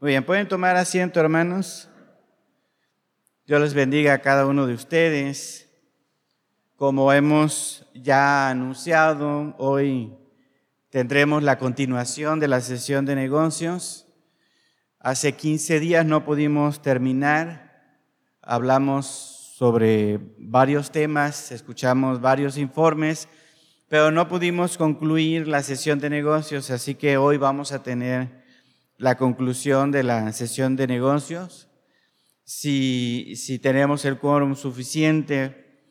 Muy bien, pueden tomar asiento, hermanos. Dios les bendiga a cada uno de ustedes. Como hemos ya anunciado, hoy tendremos la continuación de la sesión de negocios. Hace 15 días no pudimos terminar. Hablamos sobre varios temas, escuchamos varios informes, pero no pudimos concluir la sesión de negocios, así que hoy vamos a tener la conclusión de la sesión de negocios, si, si tenemos el quórum suficiente.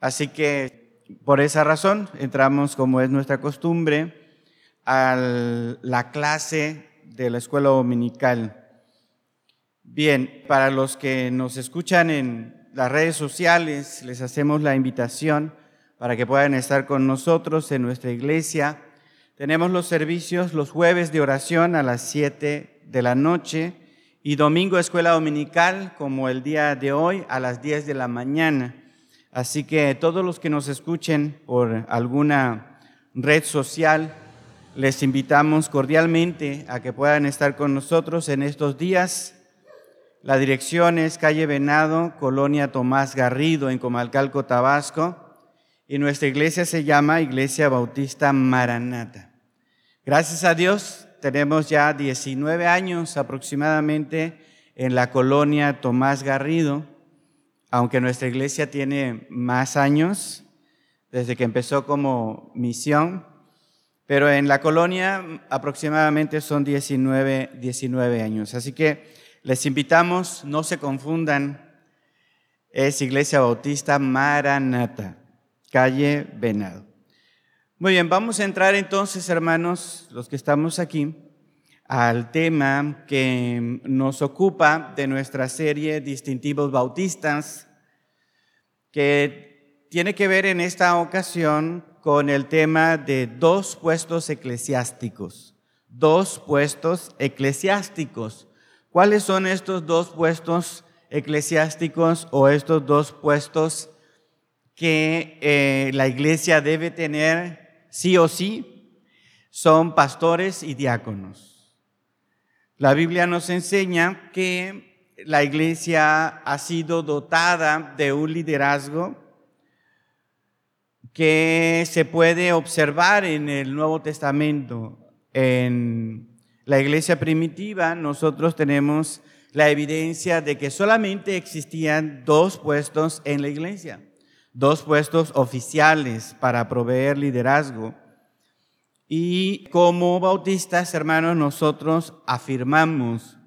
Así que por esa razón entramos, como es nuestra costumbre, a la clase de la escuela dominical. Bien, para los que nos escuchan en las redes sociales, les hacemos la invitación para que puedan estar con nosotros en nuestra iglesia tenemos los servicios los jueves de oración a las 7 de la noche y domingo escuela dominical como el día de hoy a las 10 de la mañana. Así que todos los que nos escuchen por alguna red social, les invitamos cordialmente a que puedan estar con nosotros en estos días. La dirección es calle Venado, Colonia Tomás Garrido, en Comalcalco, Tabasco y nuestra iglesia se llama Iglesia Bautista Maranata. Gracias a Dios tenemos ya 19 años aproximadamente en la colonia Tomás Garrido, aunque nuestra iglesia tiene más años desde que empezó como misión, pero en la colonia aproximadamente son 19, 19 años. Así que les invitamos, no se confundan, es Iglesia Bautista Maranata calle Venado. Muy bien, vamos a entrar entonces, hermanos, los que estamos aquí, al tema que nos ocupa de nuestra serie Distintivos Bautistas, que tiene que ver en esta ocasión con el tema de dos puestos eclesiásticos. Dos puestos eclesiásticos. ¿Cuáles son estos dos puestos eclesiásticos o estos dos puestos que eh, la iglesia debe tener sí o sí son pastores y diáconos. La Biblia nos enseña que la iglesia ha sido dotada de un liderazgo que se puede observar en el Nuevo Testamento. En la iglesia primitiva nosotros tenemos la evidencia de que solamente existían dos puestos en la iglesia dos puestos oficiales para proveer liderazgo. Y como bautistas, hermanos, nosotros afirmamos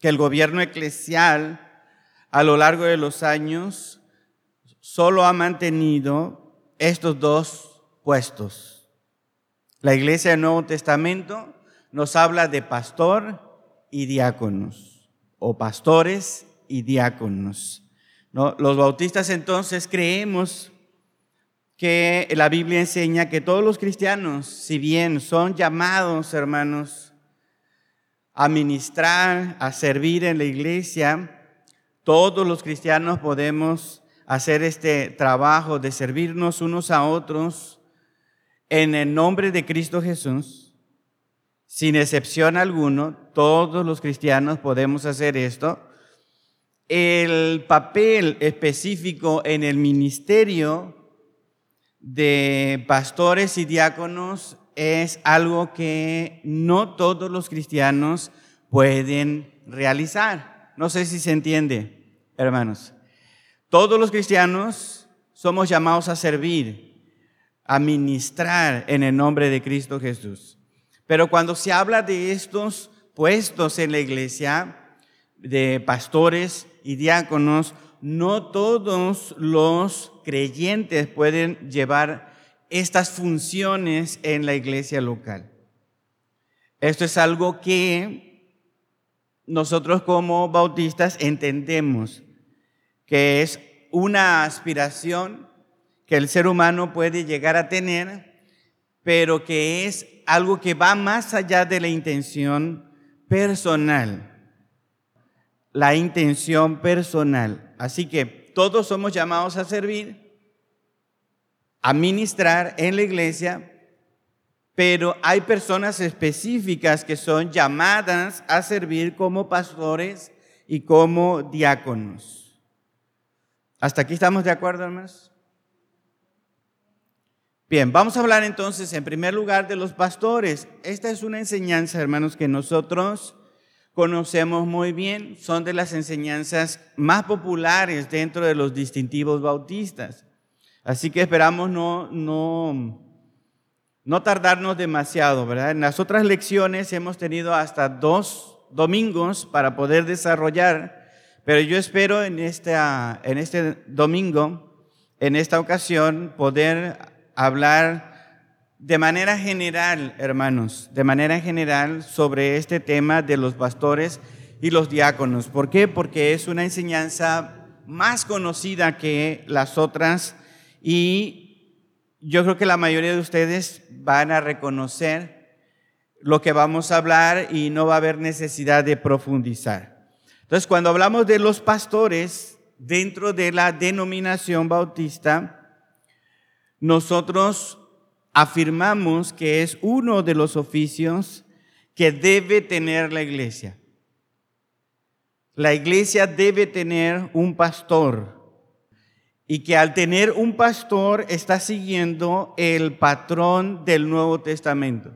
que el gobierno eclesial a lo largo de los años solo ha mantenido estos dos puestos. La iglesia del Nuevo Testamento nos habla de pastor y diáconos, o pastores y diáconos. Los bautistas entonces creemos que la Biblia enseña que todos los cristianos, si bien son llamados, hermanos, a ministrar, a servir en la iglesia, todos los cristianos podemos hacer este trabajo de servirnos unos a otros en el nombre de Cristo Jesús. Sin excepción alguno, todos los cristianos podemos hacer esto el papel específico en el ministerio de pastores y diáconos es algo que no todos los cristianos pueden realizar. No sé si se entiende, hermanos. Todos los cristianos somos llamados a servir, a ministrar en el nombre de Cristo Jesús. Pero cuando se habla de estos puestos en la iglesia, de pastores y diáconos, no todos los creyentes pueden llevar estas funciones en la iglesia local. Esto es algo que nosotros como bautistas entendemos que es una aspiración que el ser humano puede llegar a tener, pero que es algo que va más allá de la intención personal la intención personal. Así que todos somos llamados a servir, a ministrar en la iglesia, pero hay personas específicas que son llamadas a servir como pastores y como diáconos. ¿Hasta aquí estamos de acuerdo, hermanos? Bien, vamos a hablar entonces en primer lugar de los pastores. Esta es una enseñanza, hermanos, que nosotros conocemos muy bien. Son de las enseñanzas más populares dentro de los distintivos bautistas. Así que esperamos no, no, no tardarnos demasiado, ¿verdad? En las otras lecciones hemos tenido hasta dos domingos para poder desarrollar, pero yo espero en, esta, en este domingo, en esta ocasión, poder hablar de manera general, hermanos, de manera general sobre este tema de los pastores y los diáconos. ¿Por qué? Porque es una enseñanza más conocida que las otras y yo creo que la mayoría de ustedes van a reconocer lo que vamos a hablar y no va a haber necesidad de profundizar. Entonces, cuando hablamos de los pastores dentro de la denominación bautista, nosotros afirmamos que es uno de los oficios que debe tener la iglesia. La iglesia debe tener un pastor y que al tener un pastor está siguiendo el patrón del Nuevo Testamento.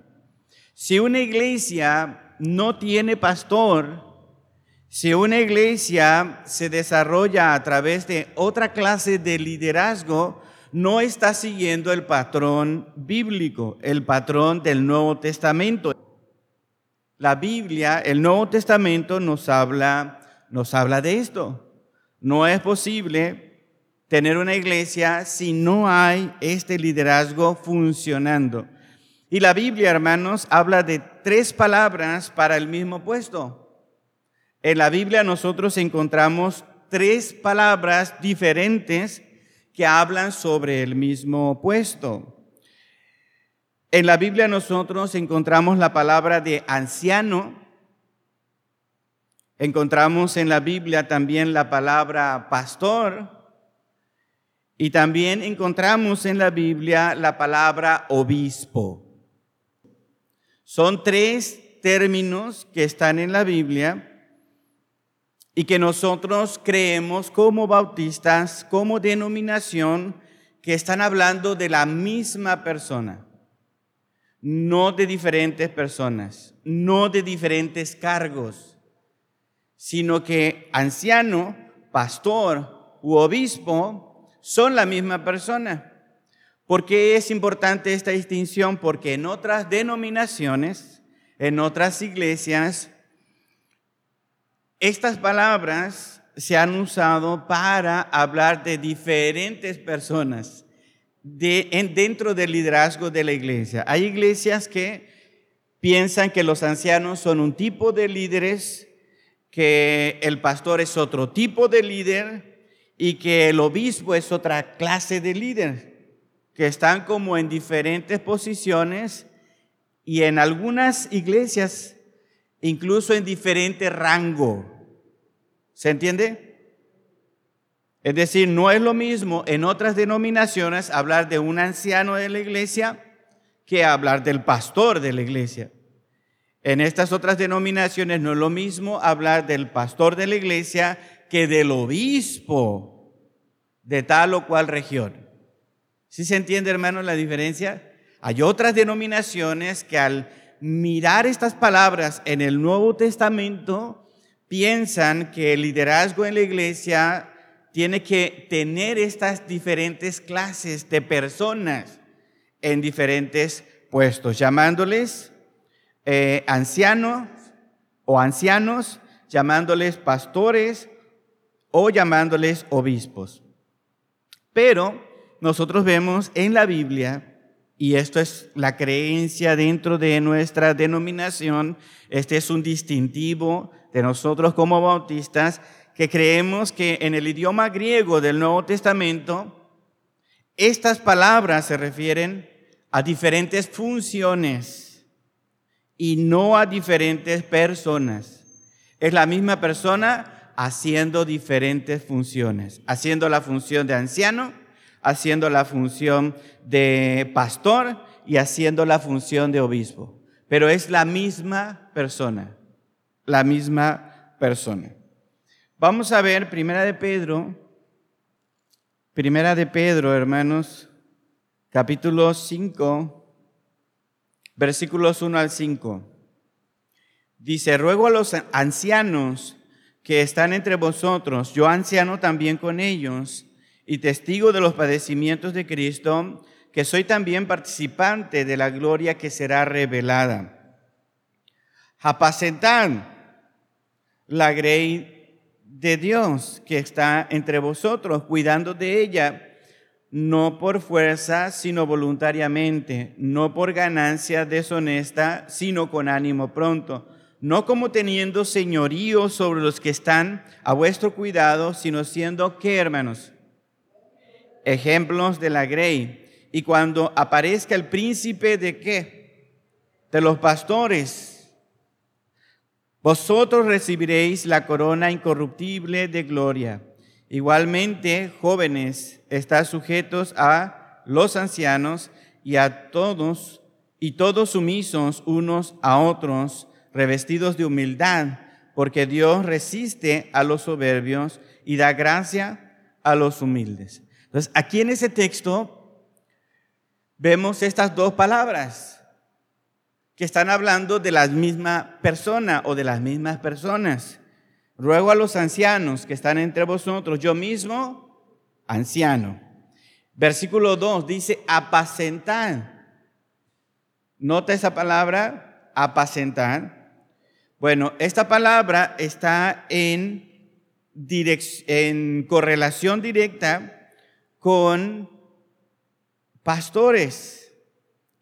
Si una iglesia no tiene pastor, si una iglesia se desarrolla a través de otra clase de liderazgo, no está siguiendo el patrón bíblico, el patrón del Nuevo Testamento. La Biblia, el Nuevo Testamento nos habla, nos habla de esto. No es posible tener una iglesia si no hay este liderazgo funcionando. Y la Biblia, hermanos, habla de tres palabras para el mismo puesto. En la Biblia nosotros encontramos tres palabras diferentes que hablan sobre el mismo puesto. En la Biblia nosotros encontramos la palabra de anciano, encontramos en la Biblia también la palabra pastor y también encontramos en la Biblia la palabra obispo. Son tres términos que están en la Biblia y que nosotros creemos como bautistas, como denominación, que están hablando de la misma persona, no de diferentes personas, no de diferentes cargos, sino que anciano, pastor u obispo son la misma persona. ¿Por qué es importante esta distinción? Porque en otras denominaciones, en otras iglesias, estas palabras se han usado para hablar de diferentes personas dentro del liderazgo de la iglesia. Hay iglesias que piensan que los ancianos son un tipo de líderes, que el pastor es otro tipo de líder y que el obispo es otra clase de líder, que están como en diferentes posiciones y en algunas iglesias incluso en diferente rango. ¿Se entiende? Es decir, no es lo mismo en otras denominaciones hablar de un anciano de la iglesia que hablar del pastor de la iglesia. En estas otras denominaciones no es lo mismo hablar del pastor de la iglesia que del obispo de tal o cual región. ¿Sí se entiende, hermano, la diferencia? Hay otras denominaciones que al mirar estas palabras en el Nuevo Testamento, piensan que el liderazgo en la iglesia tiene que tener estas diferentes clases de personas en diferentes puestos, llamándoles eh, ancianos o ancianos, llamándoles pastores o llamándoles obispos. Pero nosotros vemos en la Biblia y esto es la creencia dentro de nuestra denominación. Este es un distintivo de nosotros como bautistas que creemos que en el idioma griego del Nuevo Testamento, estas palabras se refieren a diferentes funciones y no a diferentes personas. Es la misma persona haciendo diferentes funciones, haciendo la función de anciano, haciendo la función de pastor y haciendo la función de obispo. Pero es la misma persona, la misma persona. Vamos a ver Primera de Pedro, Primera de Pedro, hermanos, capítulo 5, versículos 1 al 5. Dice, ruego a los ancianos que están entre vosotros, yo anciano también con ellos, y testigo de los padecimientos de Cristo, que soy también participante de la gloria que será revelada. Apacentad la grey de Dios que está entre vosotros, cuidando de ella, no por fuerza, sino voluntariamente, no por ganancia deshonesta, sino con ánimo pronto no como teniendo señorío sobre los que están a vuestro cuidado, sino siendo, ¿qué hermanos? Ejemplos de la grey. Y cuando aparezca el príncipe de qué? De los pastores, vosotros recibiréis la corona incorruptible de gloria. Igualmente, jóvenes, están sujetos a los ancianos y a todos, y todos sumisos unos a otros revestidos de humildad, porque Dios resiste a los soberbios y da gracia a los humildes. Entonces, aquí en ese texto vemos estas dos palabras que están hablando de la misma persona o de las mismas personas. Ruego a los ancianos que están entre vosotros, yo mismo, anciano. Versículo 2 dice, apacentar. Nota esa palabra, apacentar. Bueno, esta palabra está en, en correlación directa con pastores.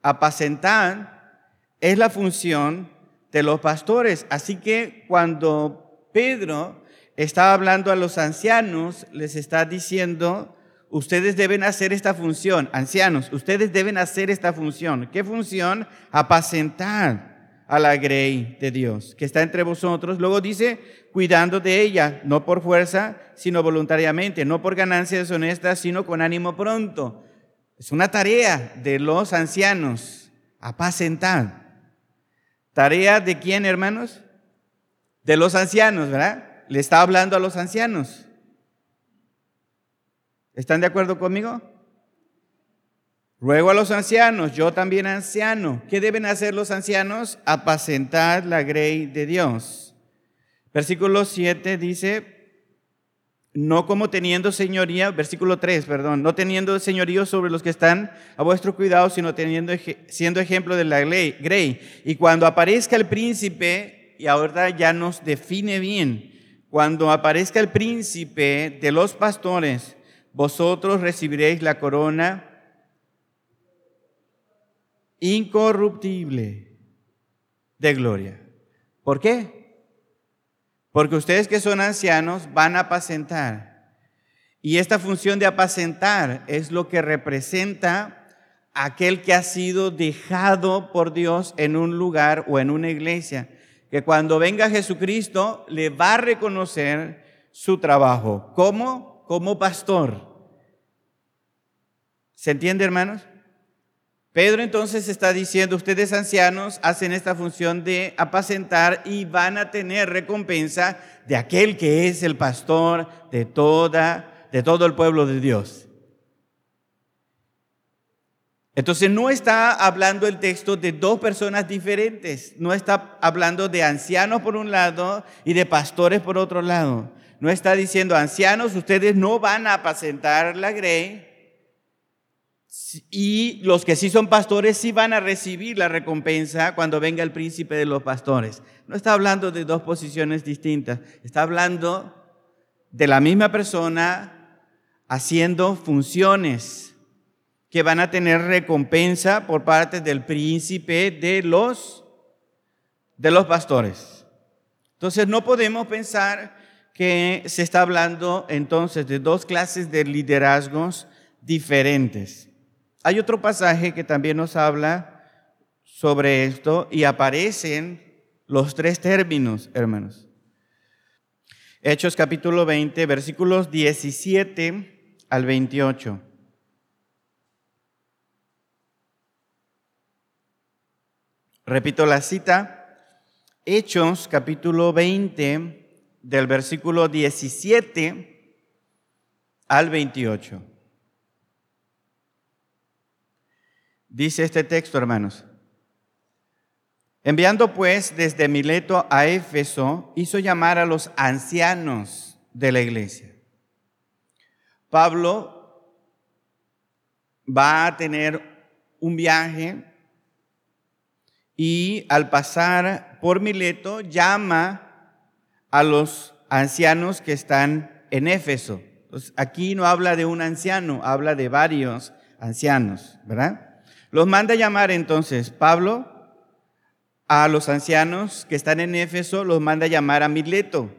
Apacentar es la función de los pastores. Así que cuando Pedro estaba hablando a los ancianos, les está diciendo, ustedes deben hacer esta función. Ancianos, ustedes deben hacer esta función. ¿Qué función? Apacentar a la grey de Dios, que está entre vosotros. Luego dice, cuidando de ella, no por fuerza, sino voluntariamente, no por ganancia deshonesta, sino con ánimo pronto. Es una tarea de los ancianos, apacentar. ¿Tarea de quién, hermanos? De los ancianos, ¿verdad? Le está hablando a los ancianos. ¿Están de acuerdo conmigo? Ruego a los ancianos, yo también anciano. ¿Qué deben hacer los ancianos? Apacentar la grey de Dios. Versículo 7 dice, no como teniendo señoría, versículo 3, perdón, no teniendo señorío sobre los que están a vuestro cuidado, sino teniendo, siendo ejemplo de la grey. Y cuando aparezca el príncipe, y ahora ya nos define bien, cuando aparezca el príncipe de los pastores, vosotros recibiréis la corona incorruptible de gloria. ¿Por qué? Porque ustedes que son ancianos van a apacentar. Y esta función de apacentar es lo que representa aquel que ha sido dejado por Dios en un lugar o en una iglesia, que cuando venga Jesucristo le va a reconocer su trabajo. ¿Cómo? Como pastor. ¿Se entiende, hermanos? Pedro entonces está diciendo, ustedes ancianos hacen esta función de apacentar y van a tener recompensa de aquel que es el pastor de toda de todo el pueblo de Dios. Entonces no está hablando el texto de dos personas diferentes, no está hablando de ancianos por un lado y de pastores por otro lado. No está diciendo, ancianos, ustedes no van a apacentar la grey, y los que sí son pastores sí van a recibir la recompensa cuando venga el príncipe de los pastores. No está hablando de dos posiciones distintas, está hablando de la misma persona haciendo funciones que van a tener recompensa por parte del príncipe de los de los pastores. Entonces no podemos pensar que se está hablando entonces de dos clases de liderazgos diferentes. Hay otro pasaje que también nos habla sobre esto y aparecen los tres términos, hermanos. Hechos capítulo 20, versículos 17 al 28. Repito la cita, Hechos capítulo 20 del versículo 17 al 28. Dice este texto, hermanos. Enviando pues desde Mileto a Éfeso, hizo llamar a los ancianos de la iglesia. Pablo va a tener un viaje y al pasar por Mileto llama a los ancianos que están en Éfeso. aquí no habla de un anciano, habla de varios ancianos, ¿verdad? Los manda a llamar entonces Pablo a los ancianos que están en Éfeso, los manda a llamar a Mileto.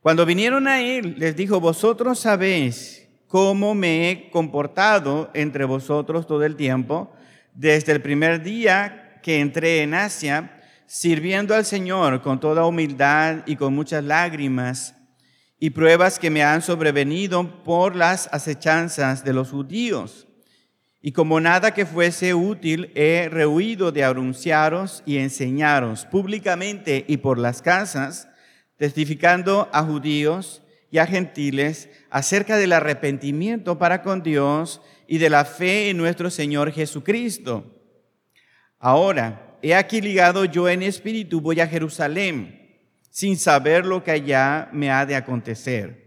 Cuando vinieron a él, les dijo, vosotros sabéis cómo me he comportado entre vosotros todo el tiempo, desde el primer día que entré en Asia, sirviendo al Señor con toda humildad y con muchas lágrimas y pruebas que me han sobrevenido por las acechanzas de los judíos y como nada que fuese útil, he rehuido de anunciaros y enseñaros públicamente y por las casas, testificando a judíos y a gentiles acerca del arrepentimiento para con Dios y de la fe en nuestro Señor Jesucristo. Ahora, he aquí ligado yo en espíritu, voy a Jerusalén, sin saber lo que allá me ha de acontecer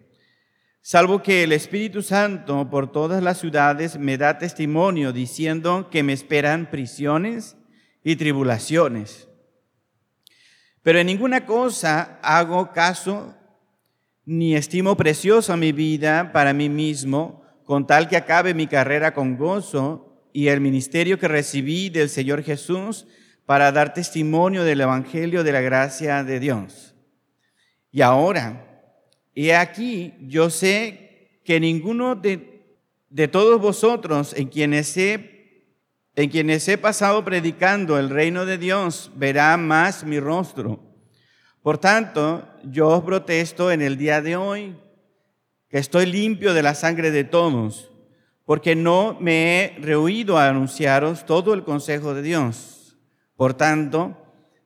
salvo que el Espíritu Santo por todas las ciudades me da testimonio diciendo que me esperan prisiones y tribulaciones. Pero en ninguna cosa hago caso ni estimo preciosa mi vida para mí mismo, con tal que acabe mi carrera con gozo y el ministerio que recibí del Señor Jesús para dar testimonio del Evangelio de la gracia de Dios. Y ahora, y aquí yo sé que ninguno de, de todos vosotros en quienes, he, en quienes he pasado predicando el reino de Dios verá más mi rostro. Por tanto, yo os protesto en el día de hoy que estoy limpio de la sangre de todos, porque no me he rehuido a anunciaros todo el consejo de Dios. Por tanto,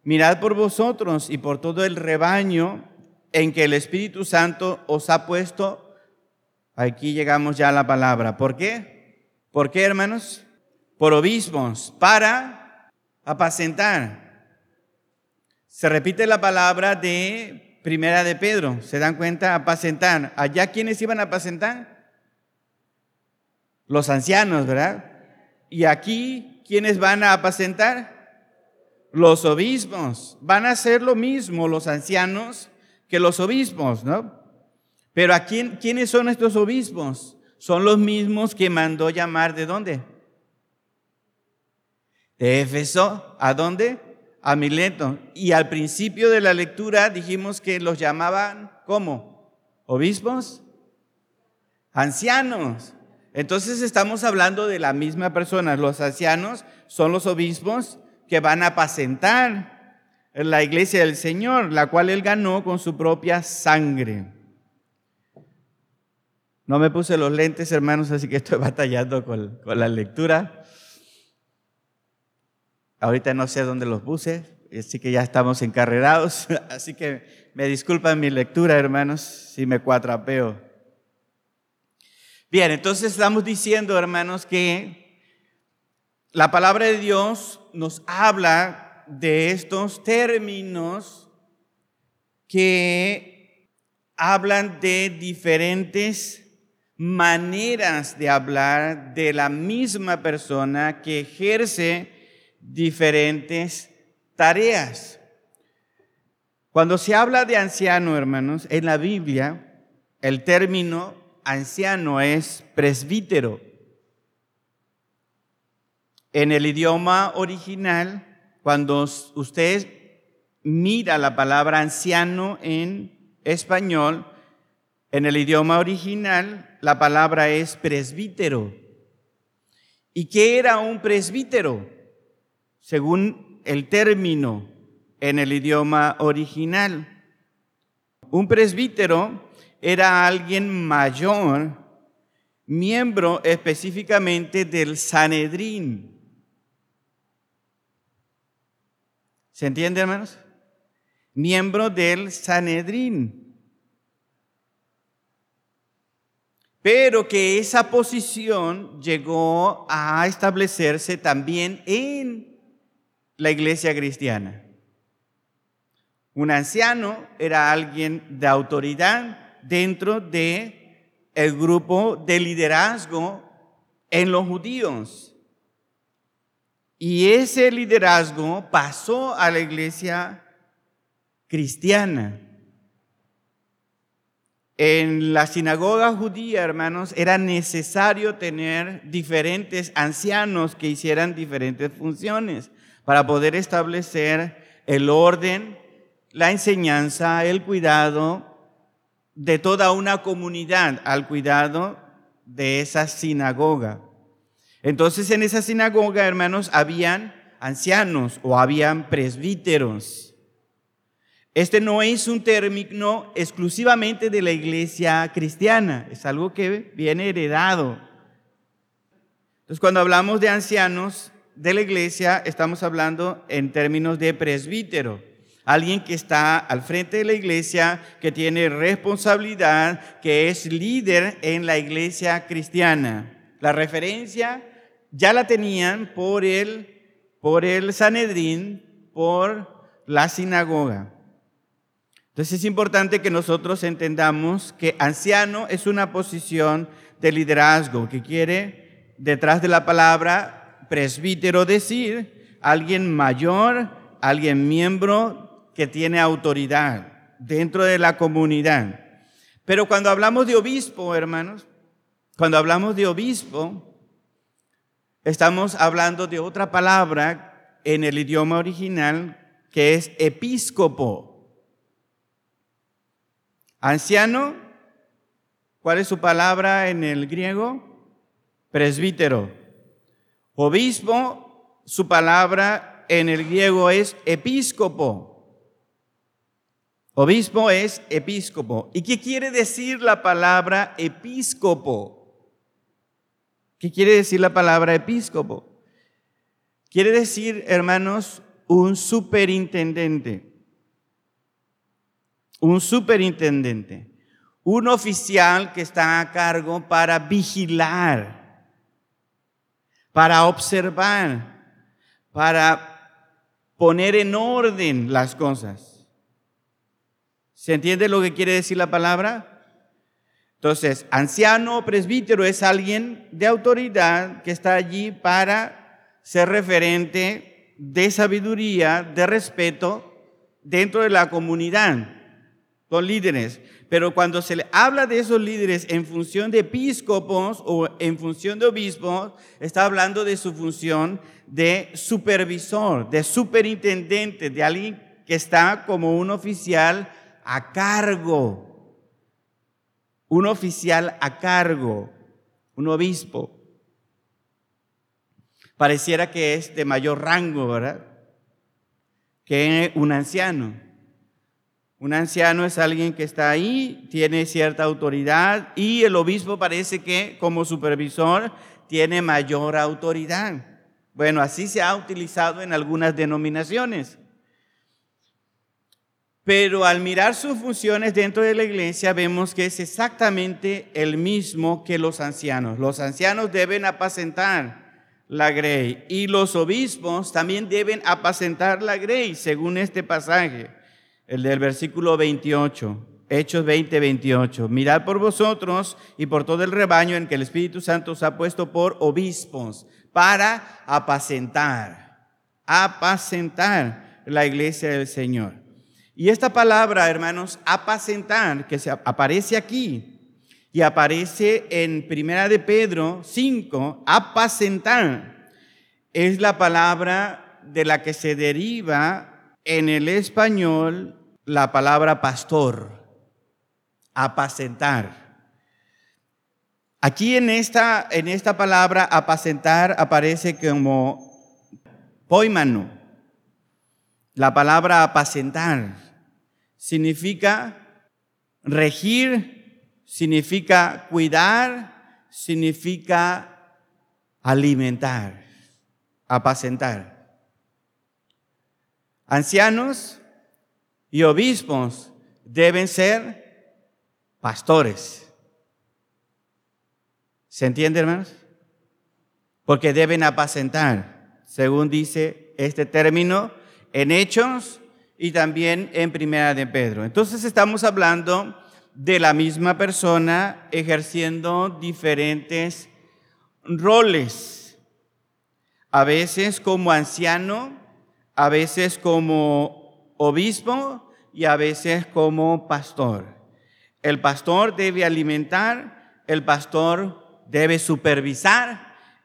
mirad por vosotros y por todo el rebaño en que el Espíritu Santo os ha puesto, aquí llegamos ya a la palabra. ¿Por qué? ¿Por qué, hermanos? Por obispos, para apacentar. Se repite la palabra de Primera de Pedro, ¿se dan cuenta? Apacentar. ¿Allá quiénes iban a apacentar? Los ancianos, ¿verdad? Y aquí, ¿quiénes van a apacentar? Los obispos. Van a hacer lo mismo los ancianos que los obispos, ¿no? Pero ¿a quién, quiénes son estos obispos? Son los mismos que mandó llamar de dónde? De Éfeso, ¿a dónde? A Mileto. Y al principio de la lectura dijimos que los llamaban ¿cómo? ¿Obispos? Ancianos. Entonces estamos hablando de la misma persona. Los ancianos son los obispos que van a apacentar la iglesia del Señor, la cual él ganó con su propia sangre. No me puse los lentes, hermanos, así que estoy batallando con, la lectura. Ahorita no sé dónde los puse, así que ya estamos encarrerados. Así que me disculpan mi lectura, hermanos, si me cuatrapeo. Bien, entonces estamos diciendo, hermanos, que la palabra de Dios nos de estos términos que hablan de diferentes maneras de hablar de la misma persona que ejerce diferentes tareas. Cuando se habla de anciano, hermanos, en la Biblia, el término anciano es presbítero. En el idioma original, cuando usted mira la palabra anciano en español, en el idioma original, la palabra es presbítero. ¿Y qué era un presbítero? Según el término en el idioma original. Un presbítero era alguien mayor, miembro específicamente del Sanedrín. ¿Se entiende, hermanos? Miembro del Sanedrín. Pero que esa posición llegó a establecerse también en la iglesia cristiana. Un anciano era alguien de autoridad dentro de el grupo de liderazgo en los judíos. Y ese liderazgo pasó a la iglesia cristiana. En la sinagoga judía, hermanos, era necesario tener diferentes ancianos que hicieran diferentes funciones para poder establecer el orden la enseñanza, el cuidado de toda una comunidad al cuidado de esa sinagoga. Entonces en esa sinagoga, hermanos, habían ancianos o habían presbíteros. Este no es un término exclusivamente de la iglesia cristiana, es algo que viene heredado. Entonces cuando hablamos de ancianos de la iglesia, estamos hablando en términos de presbítero alguien que está al frente de la iglesia, que tiene responsabilidad, que es líder en la iglesia cristiana. La referencia ya la tenían por el, por el Sanedrín, por la sinagoga. Entonces es importante que nosotros entendamos que anciano es una posición de liderazgo que quiere detrás de la palabra presbítero decir alguien mayor, alguien miembro que tiene autoridad dentro de la comunidad. Pero cuando hablamos de obispo, hermanos, cuando hablamos de obispo, estamos hablando de otra palabra en el idioma original que es episcopo. Anciano, ¿cuál es su palabra en el griego? Presbítero. Obispo, su palabra en el griego es episcopo. Obispo es episcopo. ¿Y qué quiere decir la palabra episcopo? ¿Qué quiere decir la palabra episcopo? Quiere decir, hermanos, un superintendente. Un superintendente. Un oficial que está a cargo para vigilar, para observar, para poner en orden las cosas. ¿Se entiende lo que quiere decir la palabra? Entonces, anciano o presbítero es alguien de autoridad que está allí para ser referente de sabiduría, de respeto dentro de la comunidad. Son líderes. Pero cuando se le habla de esos líderes en función de episcopos o en función de obispos, está hablando de su función de supervisor, de superintendente, de alguien que está como un oficial a cargo, un oficial a cargo, un obispo. Pareciera que es de mayor rango, ¿verdad? Que un anciano. Un anciano es alguien que está ahí, tiene cierta autoridad y el obispo parece que como supervisor tiene mayor autoridad. Bueno, así se ha utilizado en algunas denominaciones. Pero al mirar sus funciones dentro de la iglesia vemos que es exactamente el mismo que los ancianos. Los ancianos deben apacentar la grey y los obispos también deben apacentar la grey, según este pasaje, el del versículo 28. Hechos 20, 28. Mirad por vosotros y por todo el rebaño en que el Espíritu Santo os ha puesto por obispos para apacentar, apacentar la iglesia del Señor. Y esta palabra, hermanos, apacentar, que se aparece aquí y aparece en Primera de Pedro 5, apacentar, es la palabra de la que se deriva en el español la palabra pastor, apacentar. Aquí en esta, en esta palabra apacentar aparece como poimano, la palabra apacentar significa regir, significa cuidar, significa alimentar, apacentar. Ancianos y obispos deben ser pastores. ¿Se entiende, hermanos? Porque deben apacentar, según dice este término, en Hechos y también en Primera de Pedro. Entonces estamos hablando de la misma persona ejerciendo diferentes roles, a veces como anciano, a veces como obispo y a veces como pastor. El pastor debe alimentar, el pastor debe supervisar,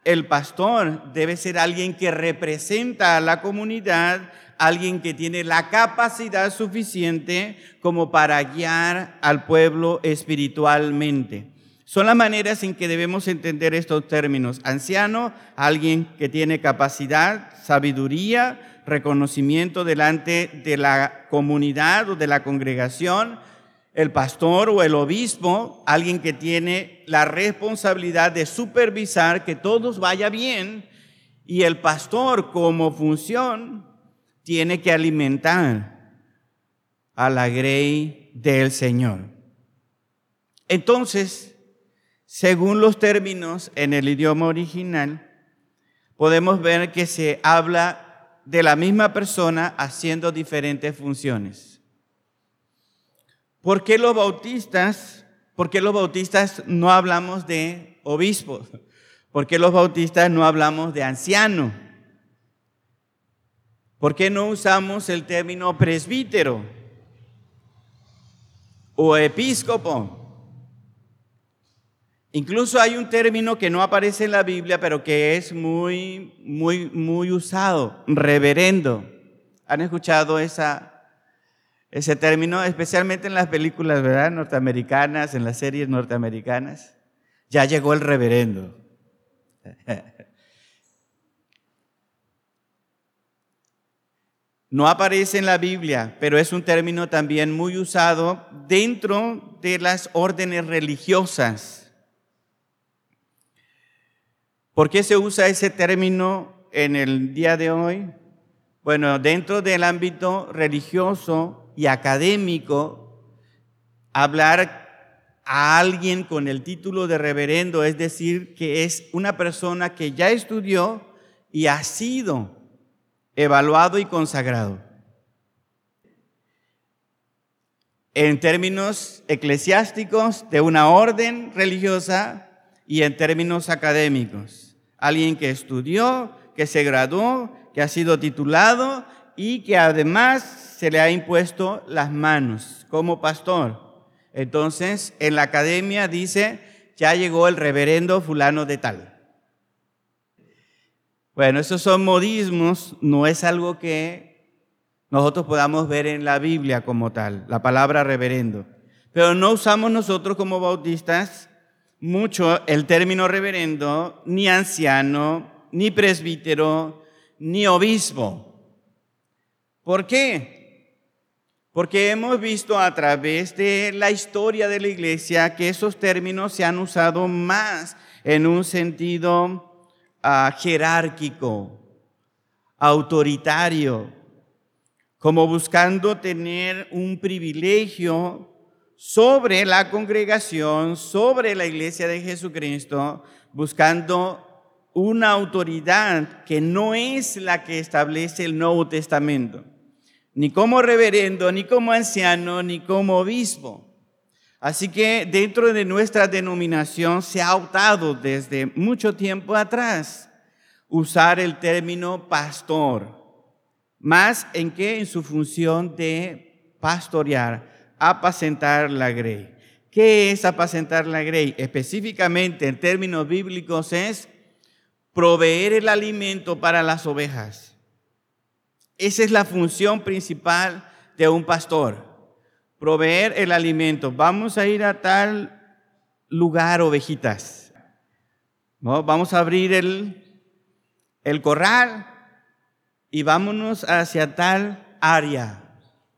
el pastor debe ser alguien que representa a la comunidad, alguien que tiene la capacidad suficiente como para guiar al pueblo espiritualmente. Son las maneras en que debemos entender estos términos. Anciano, alguien que tiene capacidad, sabiduría, reconocimiento delante de la comunidad o de la congregación. El pastor o el obispo, alguien que tiene la responsabilidad de supervisar que todos vaya bien. Y el pastor como función tiene que alimentar a la grey del Señor. Entonces, según los términos en el idioma original, podemos ver que se habla de la misma persona haciendo diferentes funciones. ¿Por qué los bautistas, por qué los bautistas no hablamos de obispos? ¿Por qué los bautistas no hablamos de anciano? ¿Por qué no usamos el término presbítero o episcopo? Incluso hay un término que no aparece en la Biblia, pero que es muy, muy, muy usado, reverendo. ¿Han escuchado esa, ese término? Especialmente en las películas, ¿verdad? Norteamericanas, en las series norteamericanas. Ya llegó el reverendo. No aparece en la Biblia, pero es un término también muy usado dentro de las órdenes religiosas. ¿Por qué se usa ese término en el día de hoy? Bueno, dentro del ámbito religioso y académico, hablar a alguien con el título de reverendo es decir que es una persona que ya estudió y ha sido evaluado y consagrado. En términos eclesiásticos de una orden religiosa y en términos académicos alguien que estudió, que se graduó, que ha sido titulado y que además se le ha impuesto las manos como pastor. Entonces, en la academia dice, ya llegó el reverendo fulano de tal. Bueno, esos son modismos, no es algo que nosotros podamos ver en la Biblia como tal, la palabra reverendo. Pero no usamos nosotros como bautistas mucho el término reverendo, ni anciano, ni presbítero, ni obispo. ¿Por qué? Porque hemos visto a través de la historia de la iglesia que esos términos se han usado más en un sentido ah, jerárquico, autoritario, como buscando tener un privilegio sobre la congregación, sobre la iglesia de Jesucristo, buscando una autoridad que no es la que establece el Nuevo Testamento, ni como reverendo, ni como anciano, ni como obispo. Así que dentro de nuestra denominación se ha optado desde mucho tiempo atrás usar el término pastor, más en que en su función de pastorear apacentar la grey. ¿Qué es apacentar la grey? Específicamente en términos bíblicos es proveer el alimento para las ovejas. Esa es la función principal de un pastor, proveer el alimento. Vamos a ir a tal lugar, ovejitas. Vamos a abrir el, el corral y vámonos hacia tal área.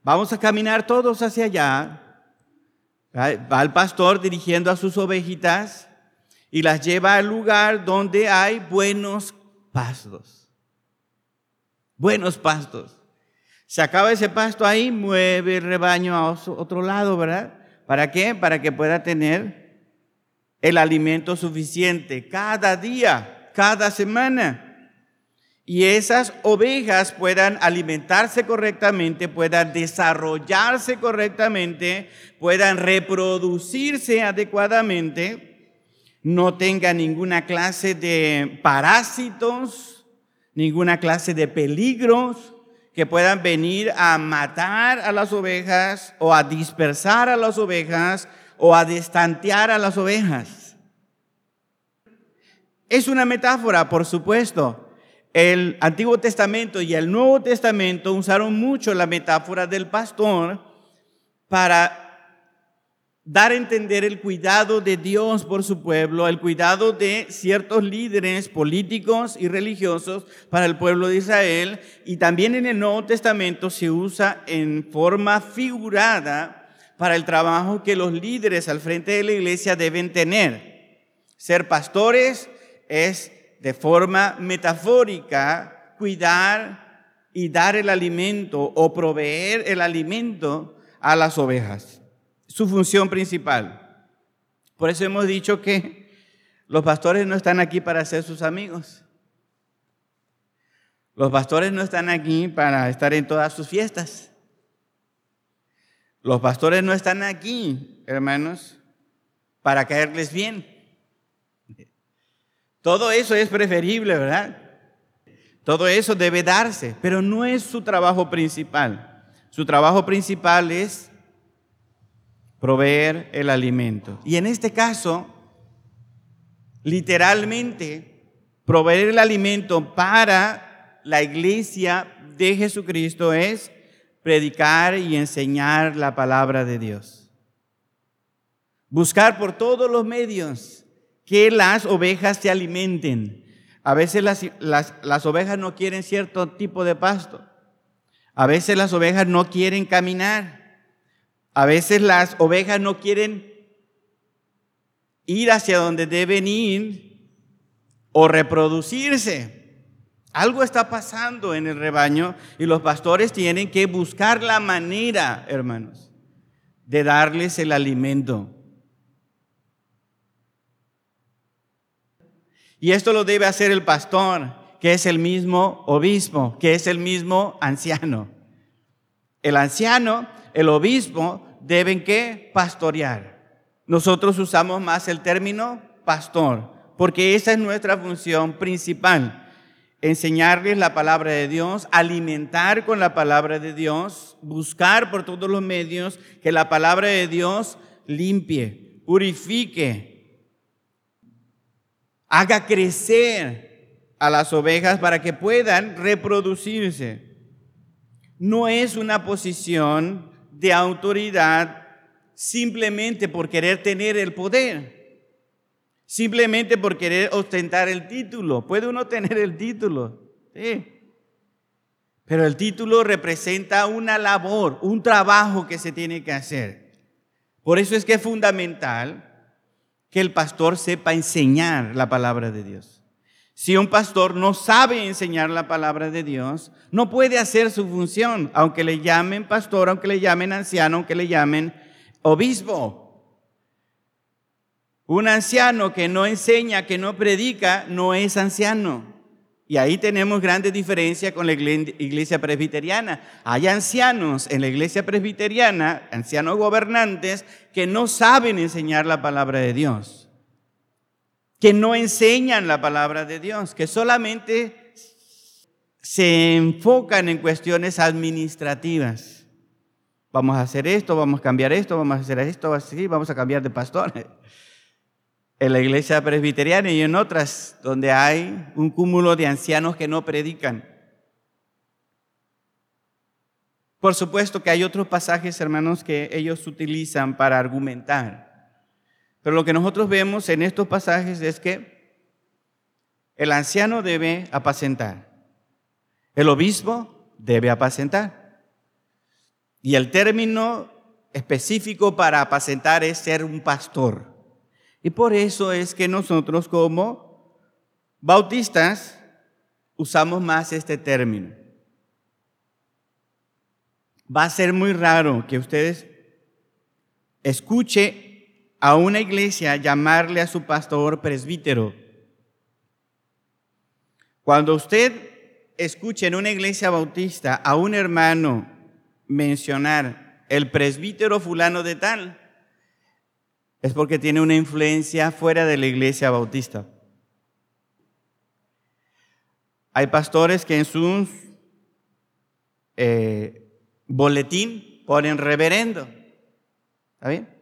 Vamos a caminar todos hacia allá. Va el pastor dirigiendo a sus ovejitas y las lleva al lugar donde hay buenos pastos. Buenos pastos. Se acaba ese pasto ahí, mueve el rebaño a otro lado, ¿verdad? ¿Para qué? Para que pueda tener el alimento suficiente cada día, cada semana. Y esas ovejas puedan alimentarse correctamente, puedan desarrollarse correctamente, puedan reproducirse adecuadamente, no tengan ninguna clase de parásitos, ninguna clase de peligros que puedan venir a matar a las ovejas o a dispersar a las ovejas o a destantear a las ovejas. Es una metáfora, por supuesto. El Antiguo Testamento y el Nuevo Testamento usaron mucho la metáfora del pastor para dar a entender el cuidado de Dios por su pueblo, el cuidado de ciertos líderes políticos y religiosos para el pueblo de Israel. Y también en el Nuevo Testamento se usa en forma figurada para el trabajo que los líderes al frente de la iglesia deben tener. Ser pastores es de forma metafórica cuidar y dar el alimento o proveer el alimento a las ovejas su función principal. Por eso hemos dicho que los pastores no están aquí para ser sus amigos. Los pastores no están aquí para estar en todas sus fiestas. Los pastores no están aquí, hermanos, para caerles bien. Todo eso es preferible, ¿verdad? Todo eso debe darse, pero no es su trabajo principal. Su trabajo principal es proveer el alimento. Y en este caso, literalmente, proveer el alimento para la iglesia de Jesucristo es predicar y enseñar la palabra de Dios. Buscar por todos los medios que las ovejas se alimenten. A veces las, las, ovejas no quieren cierto tipo de pasto. A veces las ovejas no quieren caminar. A veces las ovejas no quieren ir hacia donde deben ir o reproducirse. Algo está pasando en el rebaño y los pastores tienen que buscar la manera, hermanos, de darles el alimento. Y esto lo debe hacer el pastor, que es el mismo obispo, que es el mismo anciano. El anciano el obispo deben que pastorear. Nosotros usamos más el término pastor, porque esa es nuestra función principal. Enseñarles la palabra de Dios, alimentar con la palabra de Dios, buscar por todos los medios que la palabra de Dios limpie, purifique, haga crecer a las ovejas para que puedan reproducirse. No es una posición de autoridad simplemente por querer tener el poder, simplemente por querer ostentar el título. Puede uno tener el título, sí, pero el título representa una labor, un trabajo que se tiene que hacer. Por eso es que es fundamental que el pastor sepa enseñar la palabra de Dios. Si un pastor no sabe enseñar la palabra de Dios, no puede hacer su función, aunque le llamen pastor, aunque le llamen anciano, aunque le llamen obispo. Un anciano que no enseña, que no predica, no es anciano. Y ahí tenemos grandes diferencias con la iglesia presbiteriana. Hay ancianos en la iglesia presbiteriana, ancianos gobernantes, que no saben enseñar la palabra de Dios que no enseñan la palabra de Dios, que solamente se enfocan en cuestiones administrativas. Vamos a hacer esto, vamos a cambiar esto, vamos a hacer esto, así, vamos a cambiar de pastor. En la iglesia presbiteriana y en otras donde hay un cúmulo de ancianos que no predican. Por supuesto que hay otros pasajes, hermanos, que ellos utilizan para argumentar. Pero lo que nosotros vemos en estos pasajes es que el anciano debe apacentar, el obispo debe apacentar. Y el término específico para apacentar es ser un pastor. Y por eso es que nosotros como bautistas usamos más este término. va a ser muy raro que ustedes escuche a una iglesia llamarle a su pastor presbítero. Cuando usted escuche en una iglesia bautista a un hermano mencionar el presbítero fulano de tal, es porque tiene una influencia fuera de la iglesia bautista. Hay pastores que en su eh, boletín ponen reverendo, ¿está bien?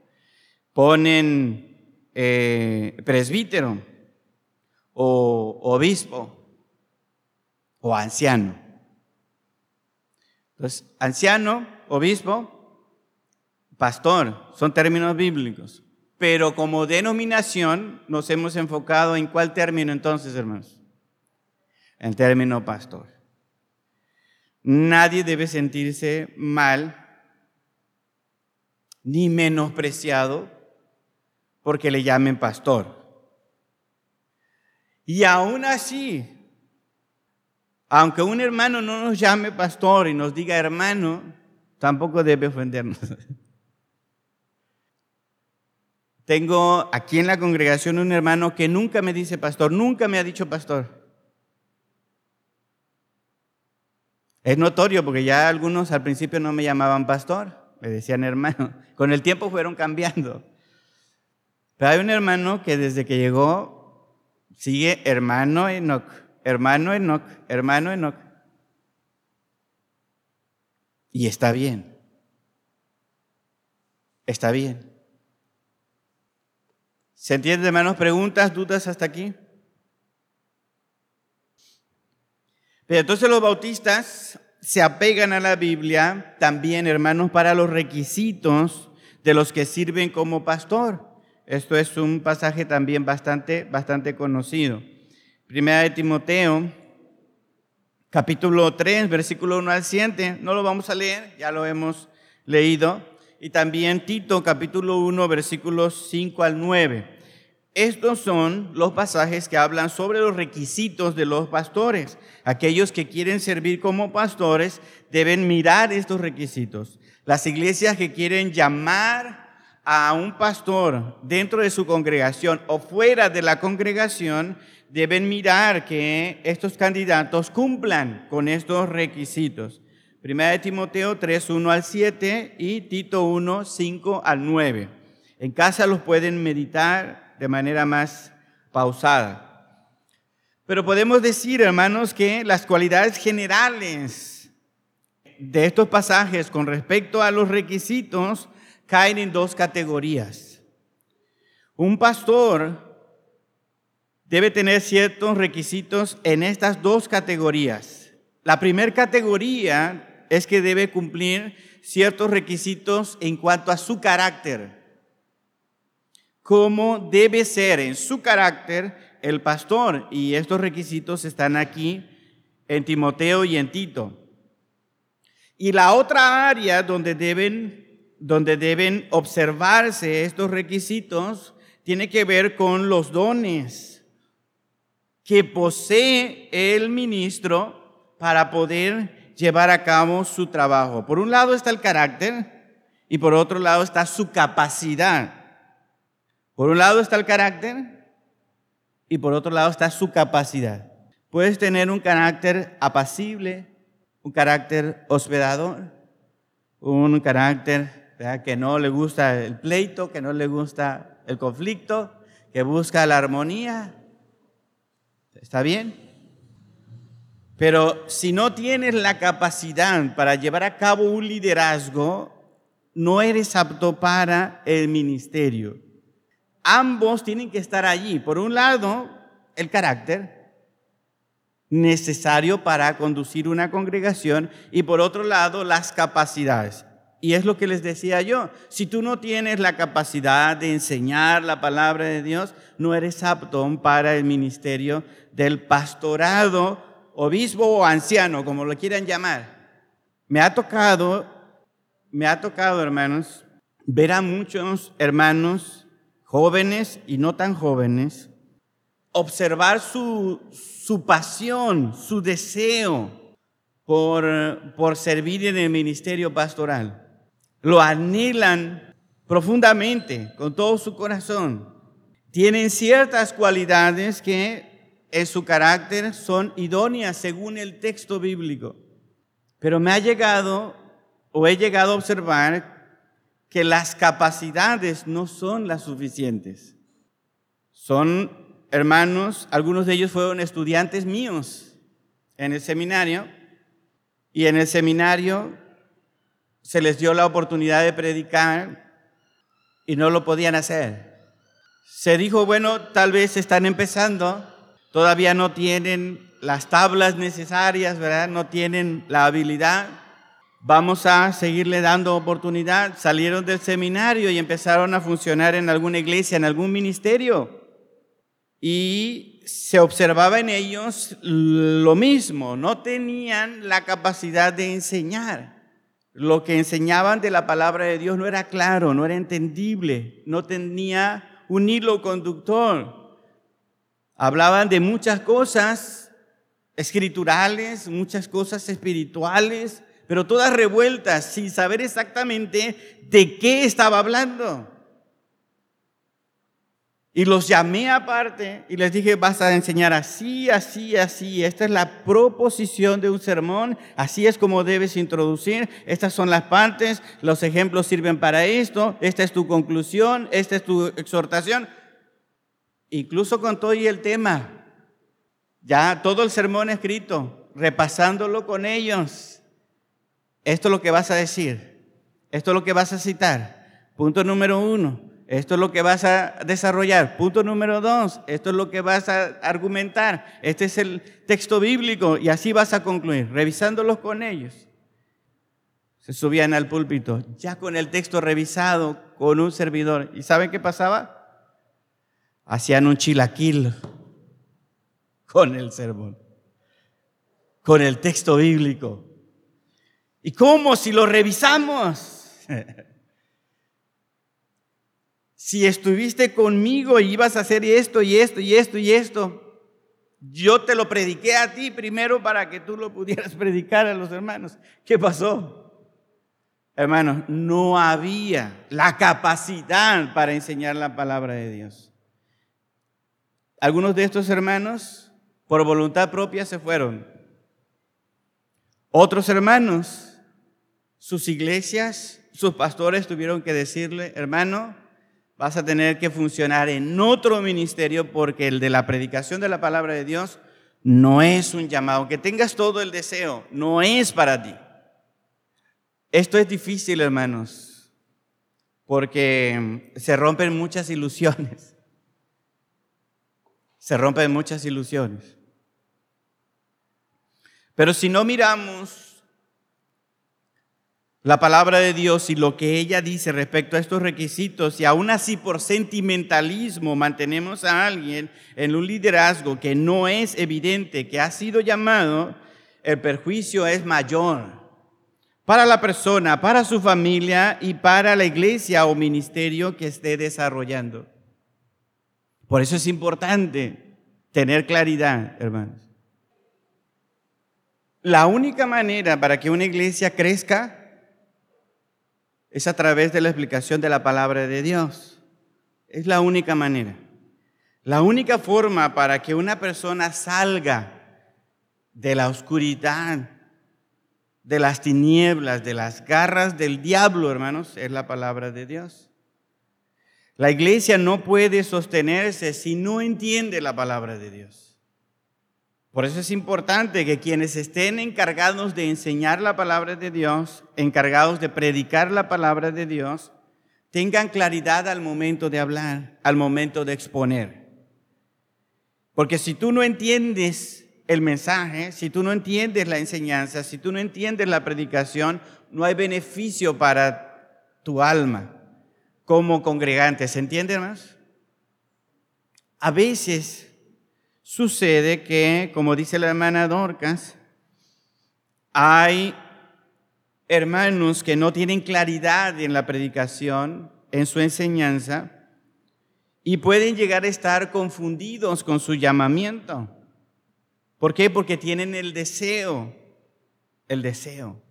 Ponen eh, presbítero o obispo o anciano. Entonces, anciano, obispo, pastor, son términos bíblicos. Pero como denominación nos hemos enfocado en cuál término entonces, hermanos. En término pastor. Nadie debe sentirse mal ni menospreciado porque le llamen pastor. Y aún así, aunque un hermano no nos llame pastor y nos diga hermano, tampoco debe ofendernos. Tengo aquí en la congregación un hermano que nunca me dice pastor, nunca me ha dicho pastor. Es notorio porque ya algunos al principio no me llamaban pastor, me decían hermano. Con el tiempo fueron cambiando. Pero hay un hermano que desde que llegó sigue hermano Enoch hermano Enoch, hermano Enoch. Y está bien. Está bien. ¿Se entiende, hermanos? ¿Preguntas, dudas hasta aquí? Pero entonces los bautistas se apegan a la Biblia también, hermanos, para los requisitos de los que sirven como pastor. Esto es un pasaje también bastante, bastante conocido. Primera de Timoteo, capítulo 3, versículo 1 al 7. No lo vamos a leer, ya lo hemos leído. Y también Tito, capítulo 1, versículos 5 al 9. Estos son los pasajes que hablan sobre los requisitos de los pastores. Aquellos que quieren servir como pastores deben mirar estos requisitos. Las iglesias que quieren llamar a un pastor dentro de su congregación o fuera de la congregación deben mirar que estos candidatos cumplan con estos requisitos. Primera de Timoteo 3, 1 al 7 y Tito 1, 5 al 9. En casa los pueden meditar de manera más pausada. Pero podemos decir, hermanos, que las cualidades generales de estos pasajes con respecto a los requisitos caen en dos categorías. Un pastor debe tener ciertos requisitos en estas dos categorías. La primera categoría es que debe cumplir ciertos requisitos en cuanto a su carácter. Cómo debe ser en su carácter el pastor. Y estos requisitos están aquí en Timoteo y en Tito. Y la otra área donde deben, donde deben observarse estos requisitos tiene que ver con los dones que posee el ministro para poder llevar a cabo su trabajo. Por un lado está el carácter y por otro lado está su capacidad. Por un lado está el carácter y por otro lado está su capacidad. Puedes tener un carácter apacible, un carácter hospedador, un carácter que no le gusta el pleito, que no le gusta el conflicto, que busca la armonía, ¿Está bien? Pero si no tienes la capacidad para llevar a cabo un liderazgo, no eres apto para el ministerio. Ambos tienen que estar allí. Por un lado, el carácter necesario para conducir una congregación y por otro lado, las capacidades. Y es lo que les decía yo, si tú no tienes la capacidad de enseñar la palabra de Dios, no eres apto para el ministerio del pastorado, obispo o anciano, como lo quieran llamar. Me ha tocado, me ha tocado, hermanos, ver a muchos hermanos jóvenes y no tan jóvenes, observar su, su pasión, su deseo por, por servir en el ministerio pastoral. Lo anhelan profundamente, con todo su corazón. Tienen ciertas cualidades que en su carácter son idóneas según el texto bíblico. Pero me ha llegado o he llegado a observar que las capacidades no son las suficientes. Son hermanos, algunos de ellos fueron estudiantes míos en el seminario y en el seminario se les dio la oportunidad de predicar y no lo podían hacer. Se dijo, bueno, tal vez están empezando, todavía no tienen las tablas necesarias, ¿verdad? No tienen la habilidad. Vamos a seguirle dando oportunidad. Salieron del seminario y empezaron a funcionar en alguna iglesia, en algún ministerio. Y se observaba en ellos lo mismo, no tenían la capacidad de enseñar. Lo que enseñaban de la palabra de Dios no era claro, no era entendible, no tenía un hilo conductor. Hablaban de muchas cosas escriturales, muchas cosas espirituales, pero todas revueltas sin saber exactamente de qué estaba hablando. Y los llamé aparte y les dije, vas a enseñar así, así, así. Esta es la proposición de un sermón. Así es como debes introducir. Estas son las partes. Los ejemplos sirven para esto. Esta es tu conclusión. Esta es tu exhortación. Incluso con todo y el tema. Ya todo el sermón escrito. Repasándolo con ellos. Esto es lo que vas a decir. Esto es lo que vas a citar. Punto número uno. Esto es lo que vas a desarrollar. Punto número dos, esto es lo que vas a argumentar. Este es el texto bíblico y así vas a concluir, revisándolos con ellos. Se subían al púlpito, ya con el texto revisado, con un servidor. ¿Y saben qué pasaba? Hacían un chilaquil con el sermón, con el texto bíblico. ¿Y cómo si lo revisamos? si estuviste conmigo y ibas a hacer esto y esto y esto y esto, yo te lo prediqué a ti primero para que tú lo pudieras predicar a los hermanos. ¿Qué pasó? Hermanos, no había la capacidad para enseñar la palabra de Dios. Algunos de estos hermanos, por voluntad propia, se fueron. Otros hermanos, sus iglesias, sus pastores tuvieron que decirle, hermano, vas a tener que funcionar en otro ministerio porque el de la predicación de la palabra de Dios no es un llamado. Que tengas todo el deseo, no es para ti. Esto es difícil, hermanos, porque se rompen muchas ilusiones. Se rompen muchas ilusiones. Pero si no miramos la palabra de Dios y lo que ella dice respecto a estos requisitos y aún así por sentimentalismo mantenemos a alguien en un liderazgo que no es evidente, que ha sido llamado, el perjuicio es mayor para la persona, para su familia y para la iglesia o ministerio que esté desarrollando. Por eso es importante tener claridad, hermanos. La única manera para que una iglesia crezca es a través de la explicación de la palabra de Dios. Es la única manera. La única forma para que una persona salga de la oscuridad, de las tinieblas, de las garras del diablo, hermanos, es la palabra de Dios. La iglesia no puede sostenerse si no entiende la palabra de Dios. Por eso es importante que quienes estén encargados de enseñar la palabra de Dios, encargados de predicar la palabra de Dios, tengan claridad al momento de hablar, al momento de exponer. Porque si tú no entiendes el mensaje, si tú no entiendes la enseñanza, si tú no entiendes la predicación, no hay beneficio para tu alma como congregante. ¿Se entiende más? A veces Sucede que, como dice la hermana Dorcas, hay hermanos que no tienen claridad en la predicación, en su enseñanza, y pueden llegar a estar confundidos con su llamamiento. ¿Por qué? Porque tienen el deseo, el deseo.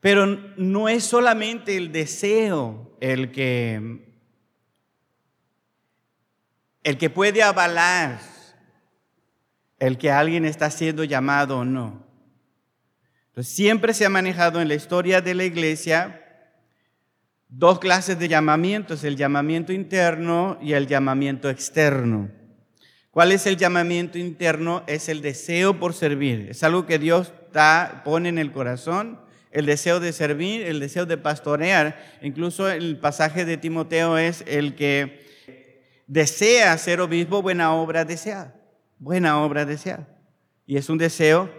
Pero no es solamente el deseo el que, el que puede avalar el que alguien está siendo llamado o no. siempre se ha manejado en la historia de la iglesia dos clases de llamamientos, el llamamiento interno y el llamamiento externo. ¿Cuál es el llamamiento interno? Es el deseo por servir. Es algo que Dios da, pone en el corazón, el deseo de servir, el deseo de pastorear. Incluso el pasaje de Timoteo es el que desea ser obispo, buena obra desea. Buena obra desea. Y es un deseo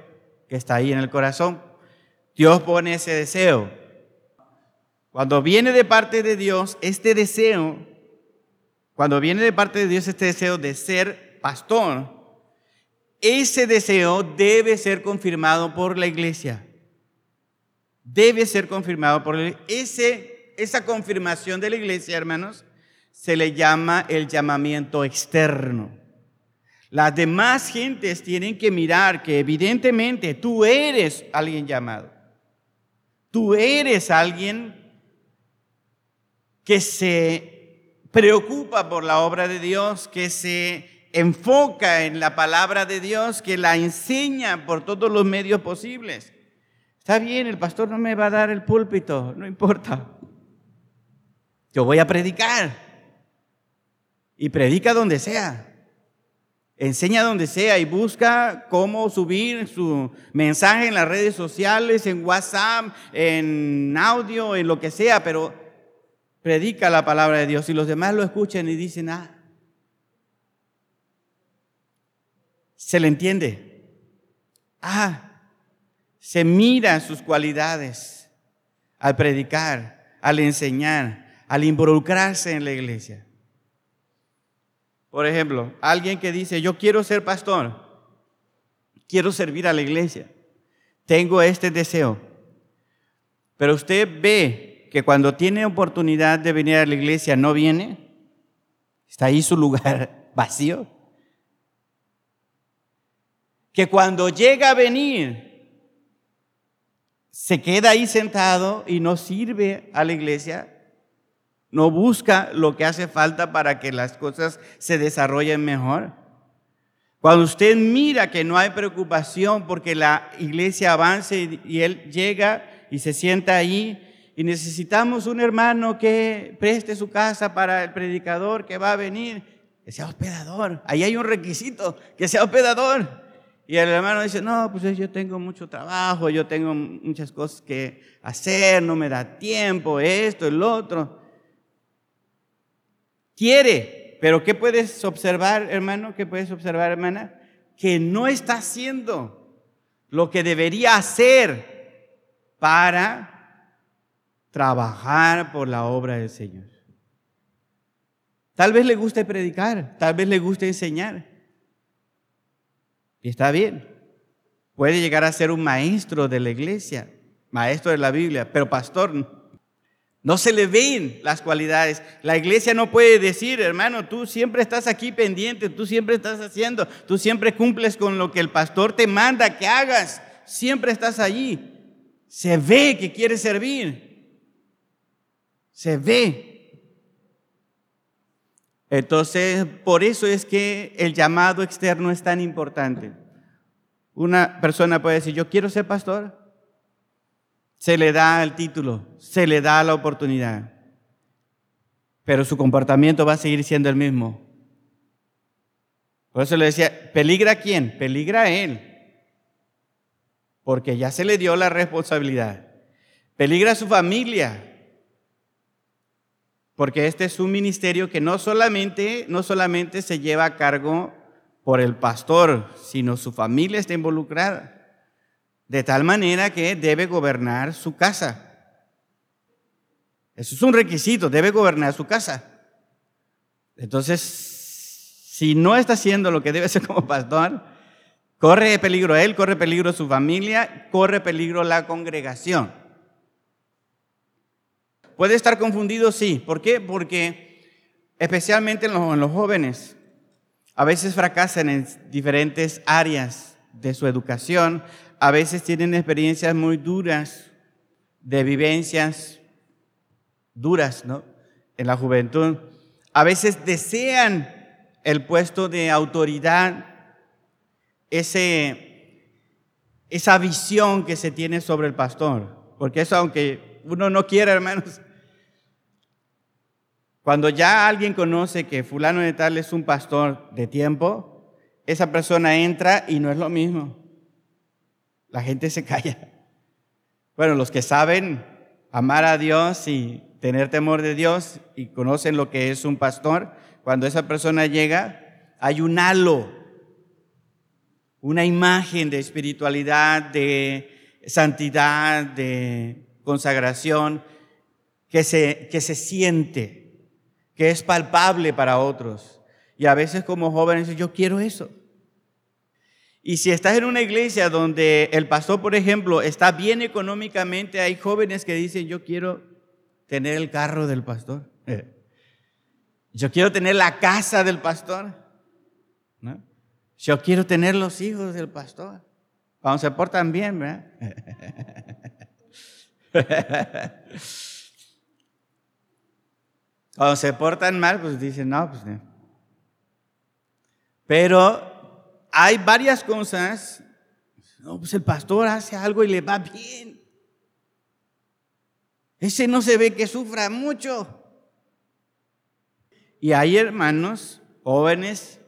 que está ahí en el corazón. Dios pone ese deseo. Cuando viene de parte de Dios este deseo, cuando viene de parte de Dios este deseo de ser pastor, ese deseo debe ser confirmado por la iglesia. Debe ser confirmado por la Ese, esa confirmación de la iglesia, hermanos, se le llama el llamamiento externo. Las demás gentes tienen que mirar que evidentemente tú eres alguien llamado. Tú eres alguien que se preocupa por la obra de Dios, que se enfoca en la palabra de Dios, que la enseña por todos los medios posibles. Está bien, el pastor no me va a dar el púlpito, no importa. Yo voy a predicar. Y predica donde sea. Enseña donde sea y busca cómo subir su mensaje en las redes sociales, en WhatsApp, en audio, en lo que sea, pero predica la palabra de Dios y los demás lo escuchan y dicen, ah, se le entiende. Ah, se mira sus cualidades al predicar, al enseñar, al involucrarse en la iglesia. Por ejemplo, alguien que dice, yo quiero ser pastor, quiero servir a la iglesia, tengo este deseo, pero usted ve que cuando tiene oportunidad de venir a la iglesia no viene, está ahí su lugar vacío. Que cuando llega a venir, se queda ahí sentado y no sirve a la iglesia, no busca lo que hace falta para que las cosas se desarrollen mejor. Cuando usted mira que no hay preocupación porque la iglesia avance y, él llega y se sienta ahí y necesitamos un hermano que preste su casa para el predicador que va a venir, que sea hospedador. Ahí hay un requisito, que sea hospedador. Y el hermano dice, no, pues yo tengo mucho trabajo, yo tengo muchas cosas que hacer, no me da tiempo, esto, el otro. Quiere, pero ¿qué puedes observar, hermano? ¿Qué puedes observar, hermana? Que no está haciendo lo que debería hacer para trabajar por la obra del Señor. Tal vez le guste predicar, tal vez le guste enseñar, y está bien. Puede llegar a ser un maestro de la iglesia, maestro de la Biblia, pero pastor, no se le ven las cualidades. La iglesia no puede decir, hermano, tú siempre estás aquí pendiente, tú siempre estás haciendo, tú siempre cumples con lo que el pastor te manda que hagas, siempre estás allí. Se ve que quiere servir. Se ve. Entonces, por eso es que el llamado externo es tan importante. Una persona puede decir, yo quiero ser pastor. Se le da el título, se le da la oportunidad, pero su comportamiento va a seguir siendo el mismo. Por eso le decía, ¿peligra quién? Peligra él, porque ya se le dio la responsabilidad. Peligra su familia, porque este es un ministerio que no solamente, no solamente se lleva a cargo por el pastor, sino su familia está involucrada, de tal manera que debe gobernar su casa. Eso es un requisito, debe gobernar su casa. Entonces, si no está haciendo lo que debe hacer como pastor, corre peligro él, corre peligro su familia, corre peligro la congregación. Puede estar confundido, sí. ¿Por qué? Porque especialmente en los, jóvenes, a veces fracasan en diferentes áreas de su educación, a veces tienen experiencias muy duras de vivencias duras, ¿no? En la juventud. A veces desean el puesto de autoridad, ese, esa visión que se tiene sobre el pastor. Porque eso, aunque uno no quiera, hermanos, cuando ya alguien conoce que fulano de tal es un pastor de tiempo, esa persona entra y no es lo mismo. La gente se calla. Bueno, los que saben amar a Dios y tener temor de Dios y conocen lo que es un pastor, cuando esa persona llega, hay un halo, una imagen de espiritualidad, de santidad, de consagración, que se, que se siente, que es palpable para otros. Y a veces como jóvenes, yo quiero eso. Y si estás en una iglesia donde el pastor, por ejemplo, está bien económicamente, hay jóvenes que dicen, yo quiero tener el carro del pastor. Yo quiero tener la casa del pastor. Yo quiero tener los hijos del pastor. Cuando se portan bien, ¿verdad? Cuando se portan mal, pues dicen, no, pues no. Pero hay varias cosas. No, pues el pastor hace algo y le va bien. Ese no se ve que sufra mucho. Y hay hermanos, jóvenes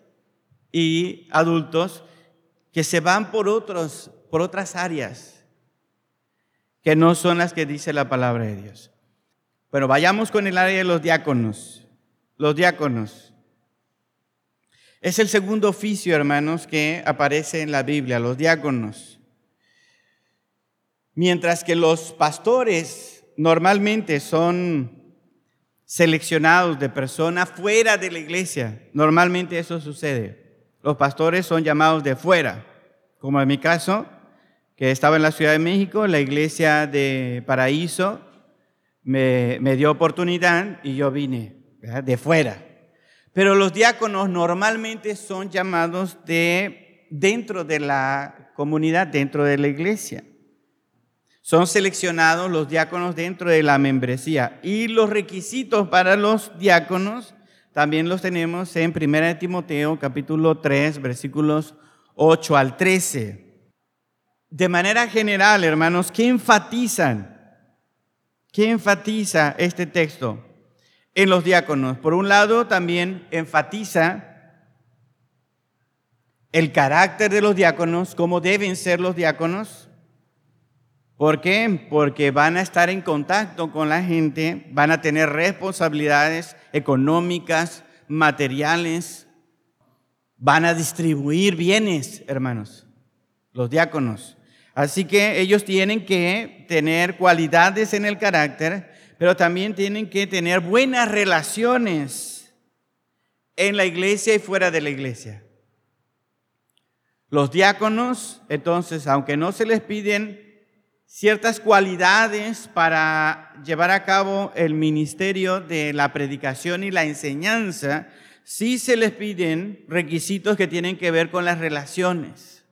y adultos, que se van por otros, por otras áreas, que no son las que dice la palabra de Dios. Bueno, vayamos con el área de los diáconos. Los diáconos. Es el segundo oficio, hermanos, que aparece en la Biblia, los diáconos. Mientras que los pastores normalmente son seleccionados de personas fuera de la iglesia, normalmente eso sucede. Los pastores son llamados de fuera, como en mi caso, que estaba en la Ciudad de México, la iglesia de Paraíso me, dio oportunidad y yo vine de fuera. Pero los diáconos normalmente son llamados de dentro de la comunidad, dentro de la iglesia. Son seleccionados los diáconos dentro de la membresía. Y los requisitos para los diáconos también los tenemos en 1 Timoteo capítulo 3, versículos 8 al 13. De manera general, hermanos, ¿qué enfatizan? ¿Qué enfatiza este texto? En los diáconos. Por un lado, también enfatiza el carácter de los diáconos, cómo deben ser los diáconos. ¿Por qué? Porque van a estar en contacto con la gente, van a tener responsabilidades económicas, materiales, van a distribuir bienes, hermanos, los diáconos. Así que ellos tienen que tener cualidades en el carácter pero también tienen que tener buenas relaciones en la iglesia y fuera de la iglesia. Los diáconos, entonces, aunque no se les piden ciertas cualidades para llevar a cabo el ministerio de la predicación y la enseñanza, sí se les piden requisitos que tienen que ver con las relaciones.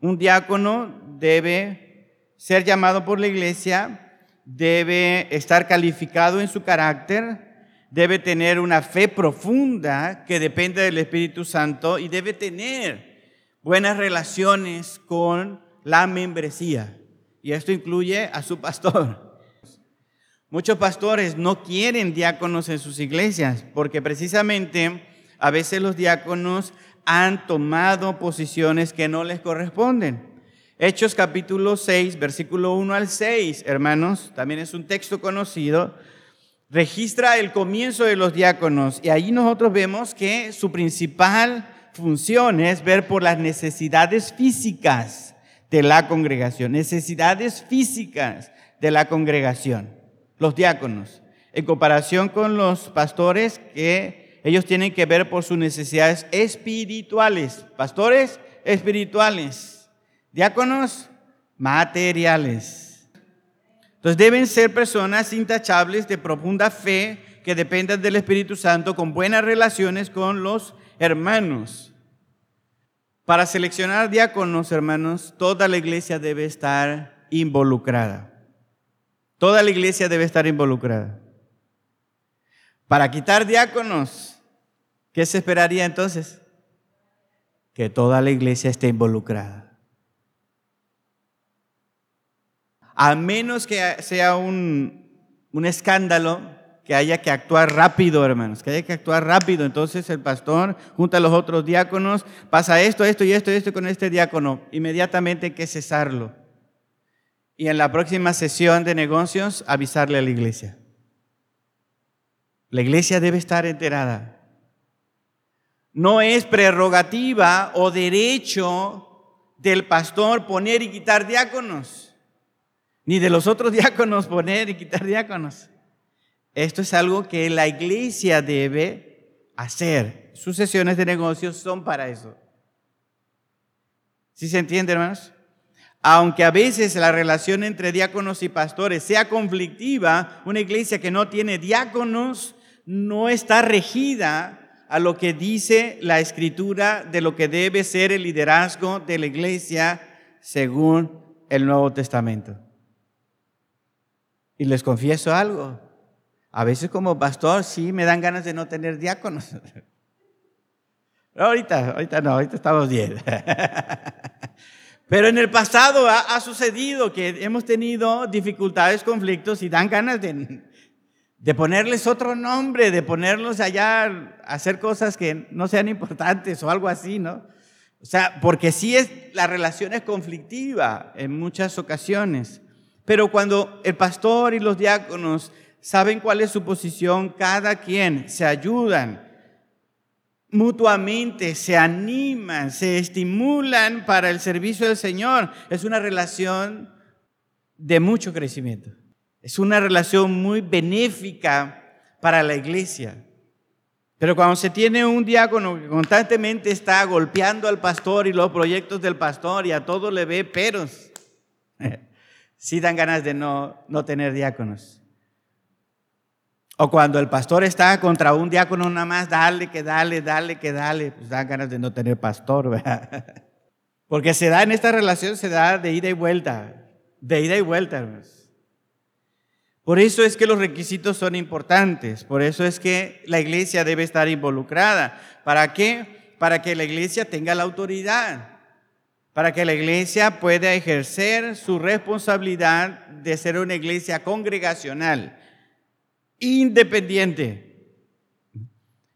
Un diácono debe ser llamado por la iglesia debe estar calificado en su carácter, debe tener una fe profunda que depende del Espíritu Santo y debe tener buenas relaciones con la membresía. Y esto incluye a su pastor. Muchos pastores no quieren diáconos en sus iglesias porque precisamente a veces los diáconos han tomado posiciones que no les corresponden. Hechos capítulo 6, versículo 1 al 6, hermanos, también es un texto conocido, registra el comienzo de los diáconos. Y ahí nosotros vemos que su principal función es ver por las necesidades físicas de la congregación, necesidades físicas de la congregación, los diáconos, en comparación con los pastores que ellos tienen que ver por sus necesidades espirituales, pastores espirituales Diáconos materiales. Entonces deben ser personas intachables de profunda fe que dependan del Espíritu Santo con buenas relaciones con los hermanos. Para seleccionar diáconos, hermanos, toda la iglesia debe estar involucrada. Toda la iglesia debe estar involucrada. Para quitar diáconos, ¿qué se esperaría entonces? Que toda la iglesia esté involucrada. A menos que sea un, un escándalo, que haya que actuar rápido, hermanos, que haya que actuar rápido. Entonces el pastor junta a los otros diáconos, pasa esto, esto y esto y esto con este diácono. Inmediatamente hay que cesarlo. Y en la próxima sesión de negocios avisarle a la iglesia. La iglesia debe estar enterada. No es prerrogativa o derecho del pastor poner y quitar diáconos, ni de los otros diáconos poner y quitar diáconos. Esto es algo que la iglesia debe hacer. Sus sesiones de negocios son para eso. ¿Sí se entiende, hermanos? Aunque a veces la relación entre diáconos y pastores sea conflictiva, una iglesia que no tiene diáconos no está regida a lo que dice la escritura de lo que debe ser el liderazgo de la iglesia según el Nuevo Testamento. Y les confieso algo, a veces como pastor sí me dan ganas de no tener diáconos. ahorita, ahorita no, ahorita estamos bien. Pero en el pasado ha, sucedido que hemos tenido dificultades, conflictos y dan ganas de, de ponerles otro nombre, de ponerlos allá a hacer cosas que no sean importantes o algo así, ¿no? O sea, porque sí es, la relación es conflictiva en muchas ocasiones. Pero cuando el pastor y los diáconos saben cuál es su posición, cada quien se ayudan mutuamente, se animan, se estimulan para el servicio del Señor. Es una relación de mucho crecimiento. Es una relación muy benéfica para la iglesia. Pero cuando se tiene un diácono que constantemente está golpeando al pastor y los proyectos del pastor y a todo le ve peros, sí dan ganas de no, no tener diáconos. O cuando el pastor está contra un diácono nada más, dale, que dale, dale, que dale, pues dan ganas de no tener pastor. Porque se da en esta relación, se da de ida y vuelta, de ida y vuelta. Por eso es que los requisitos son importantes, por eso es que la iglesia debe estar involucrada. ¿Para qué? Para que la iglesia tenga la autoridad, para que la iglesia pueda ejercer su responsabilidad de ser una iglesia congregacional independiente.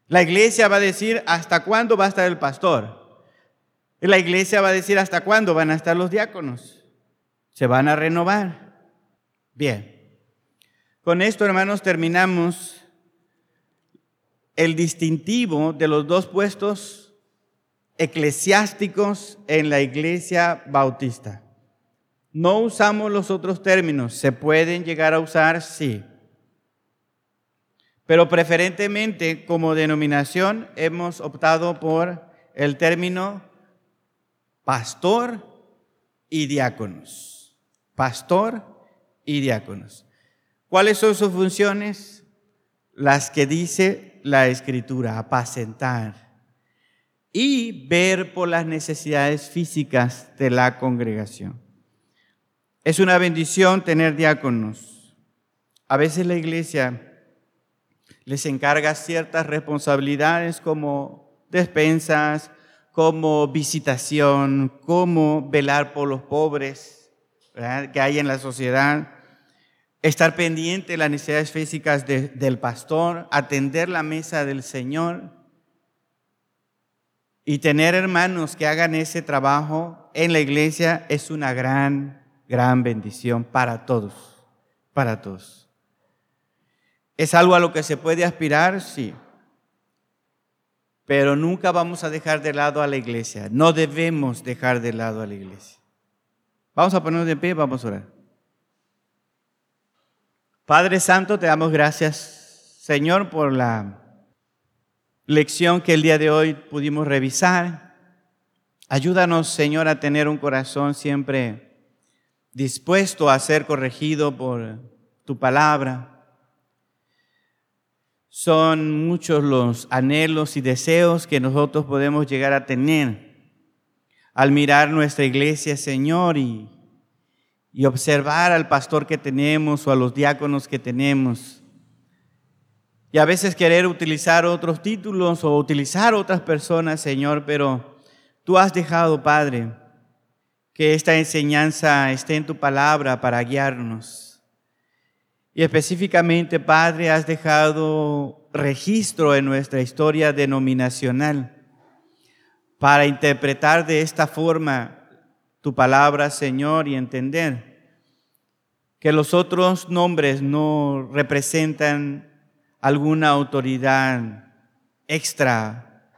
La iglesia va a decir hasta cuándo va a estar el pastor. La iglesia va a decir hasta cuándo van a estar los diáconos. Se van a renovar. Bien. Con esto, hermanos, terminamos el distintivo de los dos puestos eclesiásticos en la iglesia bautista. No usamos los otros términos. ¿Se pueden llegar a usar? Sí. Pero preferentemente como denominación hemos optado por el término pastor y diáconos. Pastor y diáconos. ¿Cuáles son sus funciones? Las que dice la escritura, apacentar y ver por las necesidades físicas de la congregación. Es una bendición tener diáconos. A veces la iglesia les encarga ciertas responsabilidades como despensas, como visitación, como velar por los pobres que hay en la sociedad, estar pendiente de las necesidades físicas del pastor, atender la mesa del Señor y tener hermanos que hagan ese trabajo en la iglesia es una gran, gran bendición para todos, para todos. ¿Es algo a lo que se puede aspirar? Sí. Pero nunca vamos a dejar de lado a la iglesia. No debemos dejar de lado a la iglesia. Vamos a ponernos de pie, vamos a orar. Padre Santo, te damos gracias, Señor, por la lección que el día de hoy pudimos revisar. Ayúdanos, Señor, a tener un corazón siempre dispuesto a ser corregido por tu palabra son muchos los anhelos y deseos que nosotros podemos llegar a tener. al mirar nuestra iglesia, Señor, y, y observar al pastor que tenemos o a los diáconos que tenemos. Y a veces querer utilizar otros títulos o utilizar otras personas, Señor, pero tú has dejado, Padre, que esta enseñanza esté en tu palabra para guiarnos. Y específicamente, Padre, has dejado registro en nuestra historia denominacional para interpretar de esta forma tu palabra, Señor, y entender que los otros nombres no representan alguna autoridad extra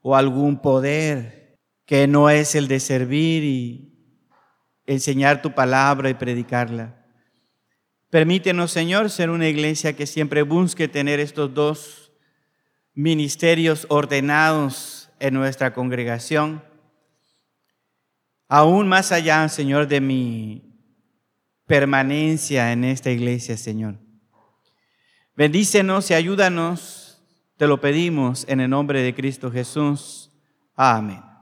o algún poder que no es el de servir y enseñar tu palabra y predicarla. Permítenos, Señor, ser una iglesia que siempre busque tener estos dos ministerios ordenados en nuestra congregación. Aún más allá, Señor, de mi permanencia en esta iglesia, Señor. Bendícenos y ayúdanos, te lo pedimos en el nombre de Cristo Jesús. Amén.